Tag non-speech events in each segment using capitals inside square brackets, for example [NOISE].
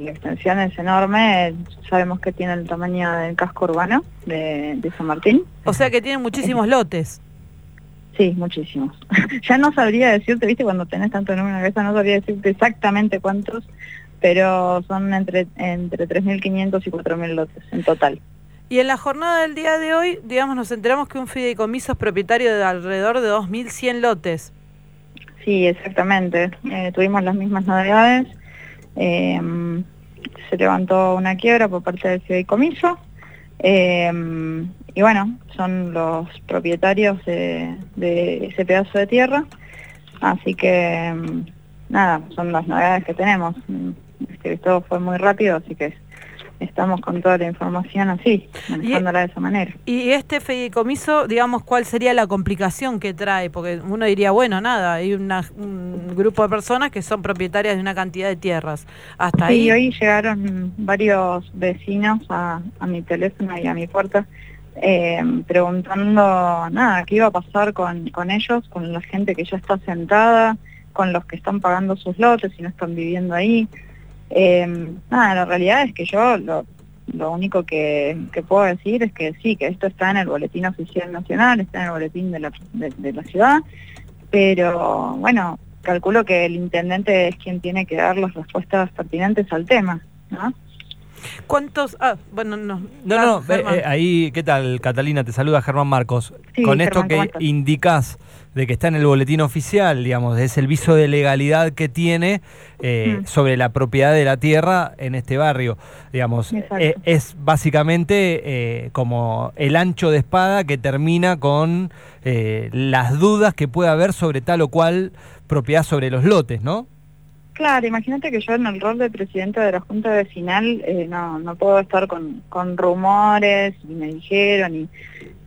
la extensión es enorme, sabemos que tiene el tamaño del casco urbano de, de San Martín. O sea que tiene muchísimos lotes. Sí, muchísimos. [LAUGHS] ya no sabría decirte, viste, cuando tenés tanto número en la cabeza, no sabría decirte exactamente cuántos, pero son entre, entre 3.500 y 4.000 lotes en total. Y en la jornada del día de hoy, digamos, nos enteramos que un fideicomiso es propietario de alrededor de 2.100 lotes. Sí, exactamente. Eh, tuvimos las mismas novedades. Eh, se levantó una quiebra por parte del fideicomiso eh, y bueno, son los propietarios de, ese pedazo de tierra, así que nada, son las novedades que tenemos. Este, todo fue muy rápido, así que estamos con toda la información así, manejándola de esa manera. ¿Y este fideicomiso, digamos, cuál sería la complicación que trae? Porque uno diría, bueno, nada, hay un grupo de personas que son propietarias de una cantidad de tierras. Hasta sí, hoy llegaron varios vecinos a, mi teléfono y a mi puerta eh, preguntando, nada, qué iba a pasar con, con ellos, con la gente que ya está sentada, con los que están pagando sus lotes y no están viviendo ahí. Nada, la realidad es que yo lo, único que, puedo decir es que sí, que esto está en el boletín oficial nacional, está en el boletín de la, ciudad, pero bueno, calculo que el intendente es quien tiene que dar las respuestas pertinentes al tema. ¿Cuántos? Ah, bueno, no. No, no, eh, ahí, ¿qué tal, Catalina? Te saluda Germán Marcos. Con esto que indicas de que está en el boletín oficial, digamos, es el viso de legalidad que tiene eh, mm. sobre la propiedad de la tierra en este barrio. Digamos, eh, es básicamente eh, como el ancho de espada que termina con las dudas que puede haber sobre tal o cual propiedad sobre los lotes, ¿no? Claro, imagínate que yo en el rol de presidente de la Junta Vecinal no, no puedo estar con, con rumores, y me dijeron, y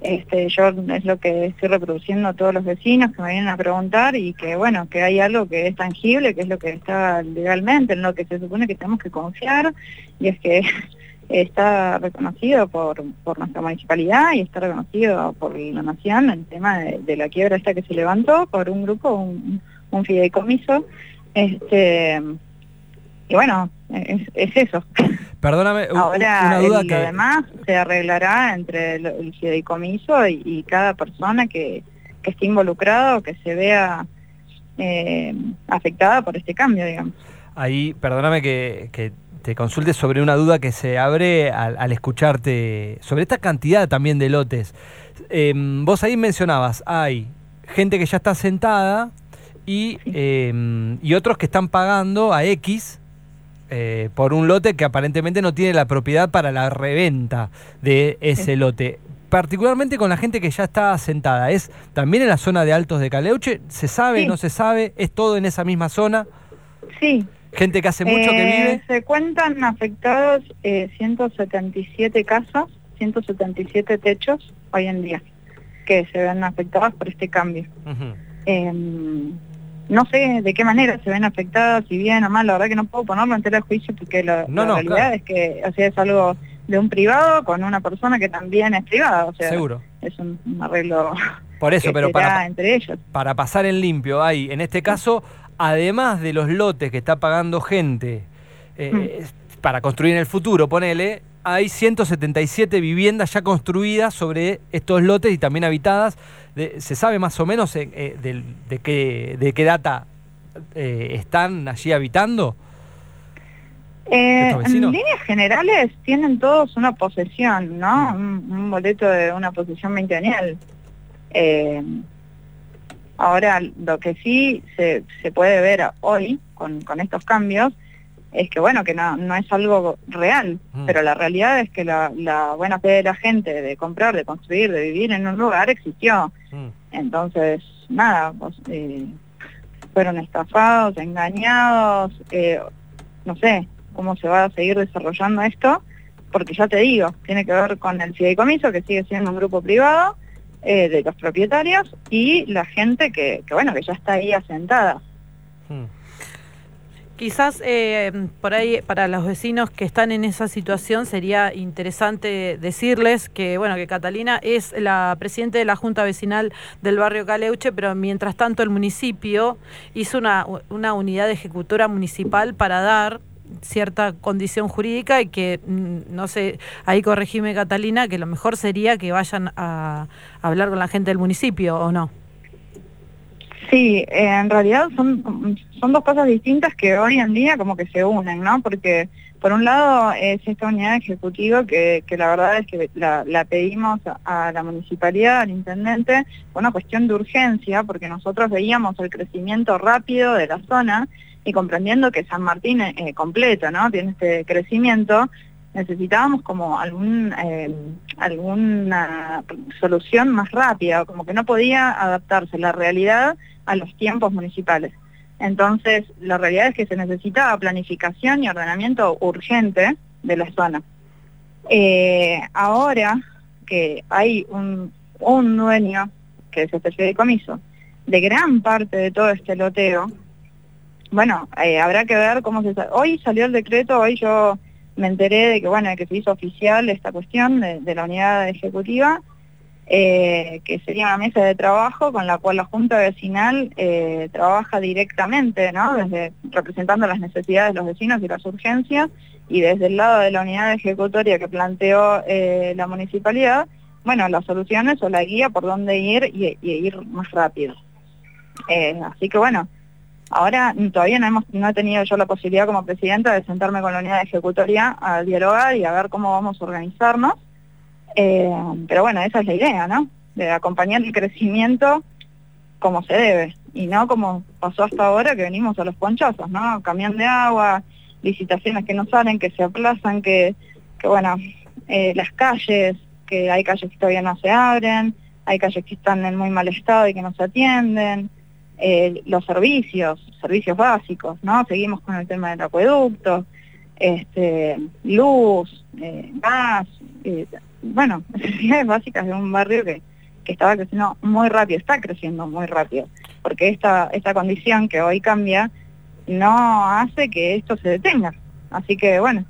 este, yo es lo que estoy reproduciendo a todos los vecinos que me vienen a preguntar y que bueno, que hay algo que es tangible, que es lo que está legalmente, en lo que se supone que tenemos que confiar, y es que [LAUGHS] está reconocido por, por nuestra municipalidad y está reconocido por la nación el tema de, la quiebra esta que se levantó por un grupo, un, un fideicomiso, este y bueno, es, eso. Perdóname, Ahora, una duda que... además se arreglará entre el, fideicomiso y, cada persona que, esté involucrado, que se vea eh, afectada por este cambio, digamos. Ahí, perdóname que, te consulte sobre una duda que se abre al, escucharte, sobre esta cantidad también de lotes. Em, vos ahí mencionabas, hay gente que ya está sentada y, em, y otros que están pagando a X eh, por un lote que aparentemente no tiene la propiedad para la reventa de ese lote. Particularmente con la gente que ya está asentada. ¿Es también en la zona de Altos de Caleuche? ¿Se sabe, no se sabe? ¿Es todo en esa misma zona? Sí. ¿Gente que hace mucho que eh, vive? Se cuentan afectados 177 eh, casas, 177 techos hoy en día que se ven afectados por este cambio. No sé de qué manera se ven afectadas, si bien o mal, la verdad que no puedo ponerlo en tela de juicio porque la, realidad es que o es algo de un privado con una persona que también es privada, o sea, Seguro. es un, arreglo Por eso, pero para, entre ellos. para pasar en limpio, hay en este caso, además de los lotes que está pagando gente eh, mm. para construir en el futuro, ponele, hay 177 viviendas ya construidas sobre estos lotes y también habitadas ¿Se sabe más o menos eh, eh, de, qué, de qué data eh, están allí habitando? en líneas generales tienen todos una posesión, ¿no? Mm. Un, boleto de una posesión veinteañal. ahora, lo que sí se, se puede ver hoy con, con estos cambios es que bueno, que no, no es algo real, mm. pero la realidad es que la, buena fe de la gente de comprar, de construir, de vivir en un lugar existió. Mm. Entonces, nada, pues, eh, fueron estafados, engañados, eh, no sé cómo se va a seguir desarrollando esto, porque ya te digo, tiene que ver con el fideicomiso, que sigue siendo un grupo privado, eh, de los propietarios, y la gente que, que, bueno, que ya está ahí asentada. Mm. Quizás eh, por ahí para los vecinos que están en esa situación sería interesante decirles que bueno que Catalina es la presidenta de la Junta Vecinal del barrio Caleuche, pero mientras tanto el municipio hizo una, una unidad de ejecutora municipal para dar cierta condición jurídica y que, mm, no sé, ahí corregime Catalina, que lo mejor sería que vayan a, hablar con la gente del municipio, ¿o no? Sí, eh, en realidad son, son dos cosas distintas que hoy en día como que se unen, ¿no? Porque por un lado es esta unidad ejecutiva que, la verdad es que la, pedimos a, la municipalidad, al intendente, por una cuestión de urgencia, porque nosotros veíamos el crecimiento rápido de la zona y comprendiendo que San Martín eh, completo, ¿no? Tiene este crecimiento, necesitábamos como algún, eh, alguna solución más rápida, como que no podía adaptarse la realidad a los tiempos municipales. Entonces, la realidad es que se necesitaba planificación y ordenamiento urgente de la zona. Eh, ahora que hay un, dueño, que es este fideicomiso, de gran parte de todo este loteo, bueno, eh, habrá que ver cómo se... Hoy salió el decreto, hoy yo me enteré de que, bueno, que se hizo oficial esta cuestión de la unidad ejecutiva, eh, que sería una mesa de trabajo con la cual la Junta Vecinal eh, trabaja directamente, ¿no? Desde, representando las necesidades de los vecinos y las urgencias, y desde el lado de la unidad ejecutoria que planteó eh, la municipalidad, bueno, las soluciones o la guía por dónde ir y, ir más rápido. así que bueno, ahora todavía no, hemos, no he tenido yo la posibilidad como presidenta de sentarme con la unidad ejecutoria a dialogar y a ver cómo vamos a organizarnos. Eh, pero bueno, esa es la idea, ¿no? De acompañar el crecimiento como se debe y no como pasó hasta ahora que venimos a los ponchazos, ¿no? Camión de agua, licitaciones que no salen, que se aplazan, que, que bueno, eh, las calles, que hay calles que todavía no se abren, hay calles que están en muy mal estado y que no se atienden, eh, los servicios, servicios básicos, ¿no? Seguimos con el tema del acueducto, este, luz, gas, bueno, [LAUGHS] necesidades básicas de un barrio que, que estaba creciendo muy rápido, está creciendo muy rápido, porque esta, esta condición que hoy cambia no hace que esto se detenga. Así que bueno.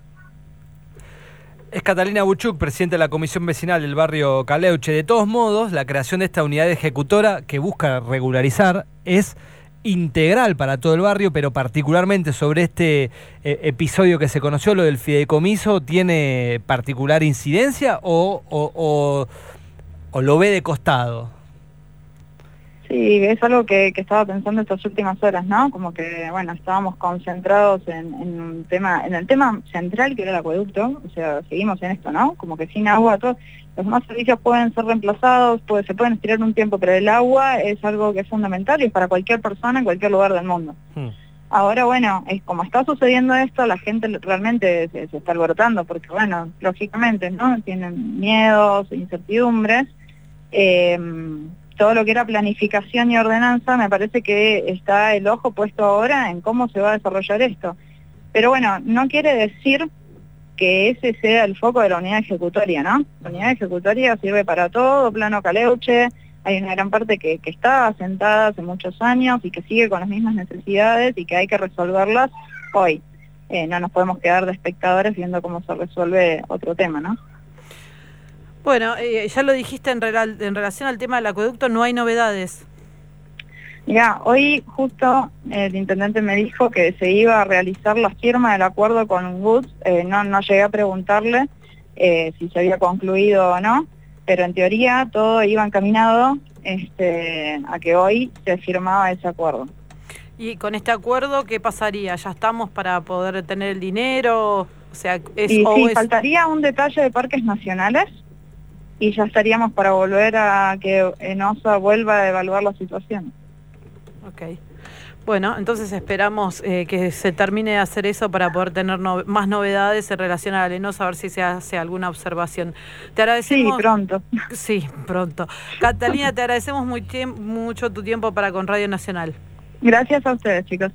Es Catalina Buchuk, presidenta de la Comisión Vecinal del barrio Caleuche. De todos modos, la creación de esta unidad ejecutora que busca regularizar es integral para todo el barrio, pero particularmente sobre este eh, episodio que se conoció, lo del fideicomiso, ¿tiene particular incidencia o, lo ve de costado? Sí, es algo que, estaba pensando estas últimas horas, ¿no? Como que, bueno, estábamos concentrados en, en, un tema, en el tema central que era el acueducto, o sea, seguimos en esto, ¿no? Como que sin agua, todo, los demás servicios pueden ser reemplazados, se pueden estirar un tiempo, pero el agua es algo que es fundamental y es para cualquier persona en cualquier lugar del mundo. Hmm. Ahora, bueno, es como está sucediendo esto, la gente realmente se, está alborotando, porque, bueno, lógicamente, ¿no? Tienen miedos, incertidumbres. Em, todo lo que era planificación y ordenanza, me parece que está el ojo puesto ahora en cómo se va a desarrollar esto. Pero bueno, no quiere decir que ese sea el foco de la unidad ejecutoria, ¿no? La unidad ejecutoria sirve para todo, plano caleuche, hay una gran parte que, está asentada hace muchos años y que sigue con las mismas necesidades y que hay que resolverlas hoy. Eh, no nos podemos quedar de espectadores viendo cómo se resuelve otro tema, ¿no? Bueno, eh, ya lo dijiste en, en relación al tema del acueducto, no hay novedades. Mira, hoy justo el intendente me dijo que se iba a realizar la firma del acuerdo con Woods, eh, no, no llegué a preguntarle eh, si se había concluido o no, pero en teoría todo iba encaminado este, a que hoy se firmaba ese acuerdo. ¿Y con este acuerdo qué pasaría? ¿Ya estamos para poder tener el dinero? O sea, es, y, sí, faltaría un detalle de parques nacionales y ya estaríamos para volver a que ENOSA vuelva a evaluar la situación. Ok. Bueno, entonces esperamos eh, que se termine de hacer eso para poder tener más novedades en relación a la Lenosa, a ver si se hace alguna observación. Te agradecemos. Sí, pronto. Sí, pronto. Catalina, te agradecemos muy mucho tu tiempo para con Radio Nacional. Gracias a ustedes, chicos.